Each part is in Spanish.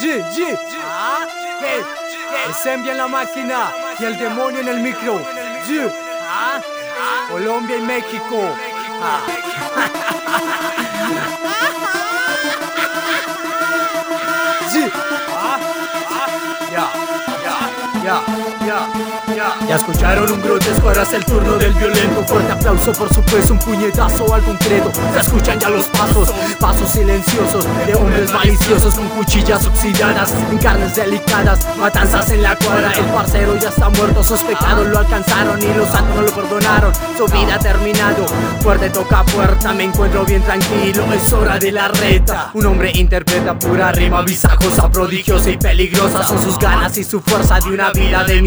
G, G. Ah, Hey, Ensemble en la máquina y el demonio en el micro. G. ah, Colombia y México. Ah. G. ah, Ya, ya, ya, ya, escucharon un ahora es el turno del violento. Fuerte aplauso por su peso, un puñetazo al concreto Se escuchan ya los pasos, pasos silenciosos De hombres maliciosos. Con cuchillas oxidadas En carnes delicadas, matanzas en la cuadra. El parcero ya está muerto, sus pecados lo alcanzaron Y los santos no lo perdonaron, su vida ha terminado Fuerte toca puerta, me encuentro bien tranquilo Es hora de la reta. Un hombre interpreta pura rima visajosa, prodigiosa y peligrosa. Son sus ganas y su fuerza de una vida de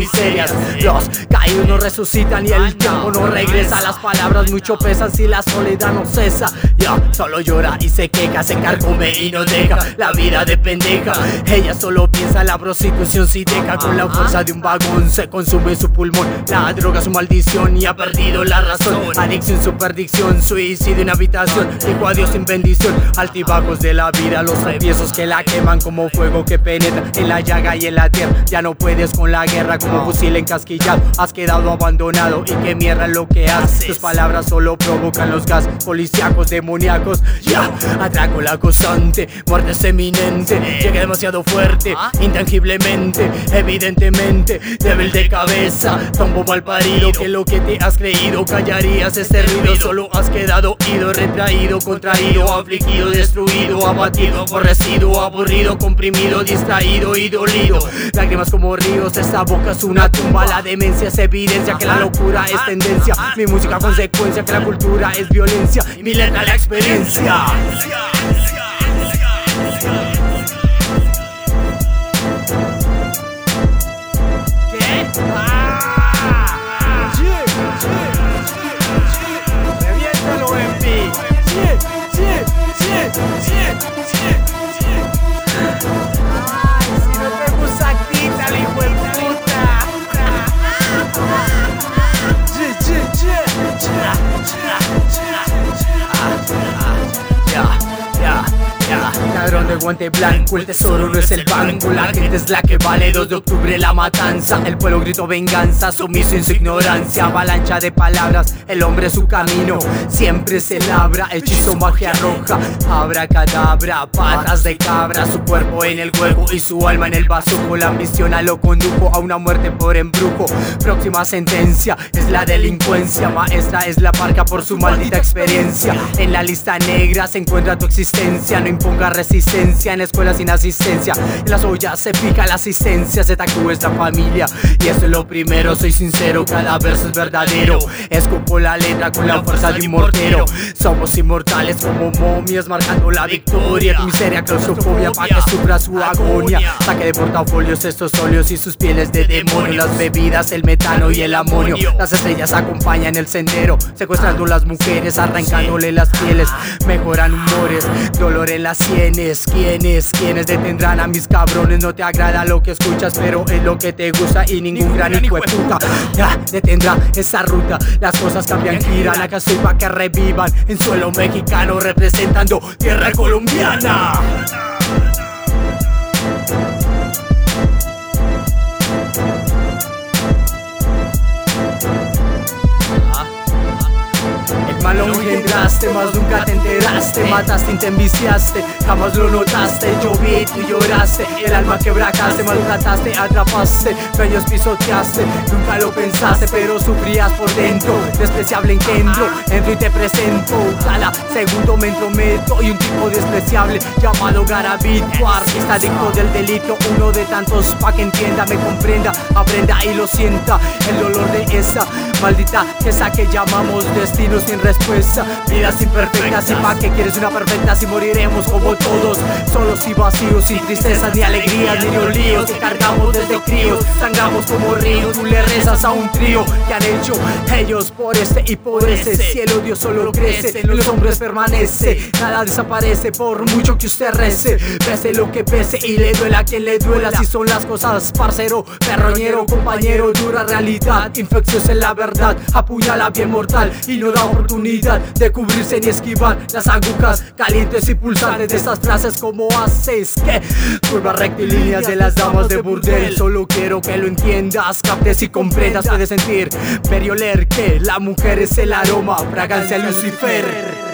Los caídos no resucitan y el tiempo no regresa. Las palabras mucho pesan si la soledad no cesa. Ya, solo llora y se queja, se carcome y no deja La vida de pendeja, ella solo piensa en la prostitución si deja. Con la fuerza de un vagón se consume su pulmón. La droga su maldición y ha perdido la razón. Adicción, su perdición, suicidio en habitación. Dijo adiós sin bendición, altibajos de la vida Los traviesos que la queman como fuego que penetra en la llaga y en la tierra. Ya no puedes con la guerra como fusil encasquillado. Has quedado abandonado y qué mierda lo que haces. Tus palabras solo provocan los gas policíacos demoníacos. Ya, atraco la constante, muerte es eminente. Llega demasiado fuerte, intangiblemente. Evidentemente, débil de cabeza Tombo mal parido, que lo que te has creído Callarías este ruido, solo has quedado ido Retraído, contraído, afligido, destruido Abatido, aborrecido, aburrido Comprimido, distraído y dolido. Lágrimas como ríos, esta boca es una tumba. La demencia es evidencia que la locura es tendencia. Mi música consecuencia que la cultura es violencia. Mi letra la experiencia. ¿Qué? De guante blanco, el tesoro no es el banco, la gente es la que vale. 2 de octubre la matanza, el pueblo gritó venganza, sumiso en su ignorancia, avalancha de palabras, el hombre su camino, siempre se labra, hechizo magia roja, abra cadabra, patas de cabra, su cuerpo en el huevo y su alma en el bazuco, la ambición a lo condujo a una muerte por embrujo. Próxima sentencia es la delincuencia, maestra es la parca por su maldita experiencia. En la lista negra se encuentra tu existencia, no imponga resistencia en escuela sin asistencia. En las ollas se fija la asistencia, ZQ es la familia y eso es lo primero. Soy sincero, cada verso es verdadero. Escupo la letra con la fuerza de un mortero. Somos inmortales como momias, marcando la victoria. Tu miseria, claustrofobia, pa' que sufra su agonía. Saque de portafolios estos óleos y sus pieles de demonio. Las bebidas, el metano y el amonio. Las estrellas acompañan el sendero, secuestrando las mujeres, arrancándole las pieles. Mejoran humores, dolor en las sienes. ¿Quiénes? ¿Quiénes detendrán a mis cabrones? No te agrada lo que escuchas, pero es lo que te gusta y ningún gran hijo puta. Ya detendrá esa ruta. Las cosas cambian, giran. Acá soy pa' que revivan en suelo mexicano, representando tierra colombiana. Mal lo engendraste, más nunca te enteraste. Mataste y te enviciaste, jamás lo notaste. Vi, tú lloraste, el alma quebracaste Maltrataste, atrapaste, sueños pisoteaste Nunca lo pensaste, pero sufrías por dentro. Despreciable engendro, entro y te presento. Cada segundo me entrometo y un tipo despreciable Llamado Garavito, artista adicto del delito Uno de tantos pa' que entienda, me comprenda Aprenda y lo sienta, el dolor de esa Maldita esa que llamamos destino sin respuesta. Vidas imperfectas y pa' que quieres una perfecta Si moriremos como todos Solos y vacíos, sin tristezas ni alegrías Ni líos que cargamos desde críos Sangramos como ríos, tú le rezas a un trío Que han hecho ellos por este y por ese Cielo Dios solo crece, los hombres permanece Nada desaparece por mucho que usted rece Pese lo que pese y le duela a quien le duela Si son las cosas, parcero, perroñero, compañero Dura realidad, infecciosa en la verdad Apuñala bien mortal y no da oportunidad de cubrirse ni esquivar las agujas calientes y pulsantes de esas frases como frases que curvas rectilíneas de las damas de burdel. Solo quiero que lo entiendas, captes y comprendas. Puedes sentir, ver y oler que la mujer es el aroma, fragancia Lucifer.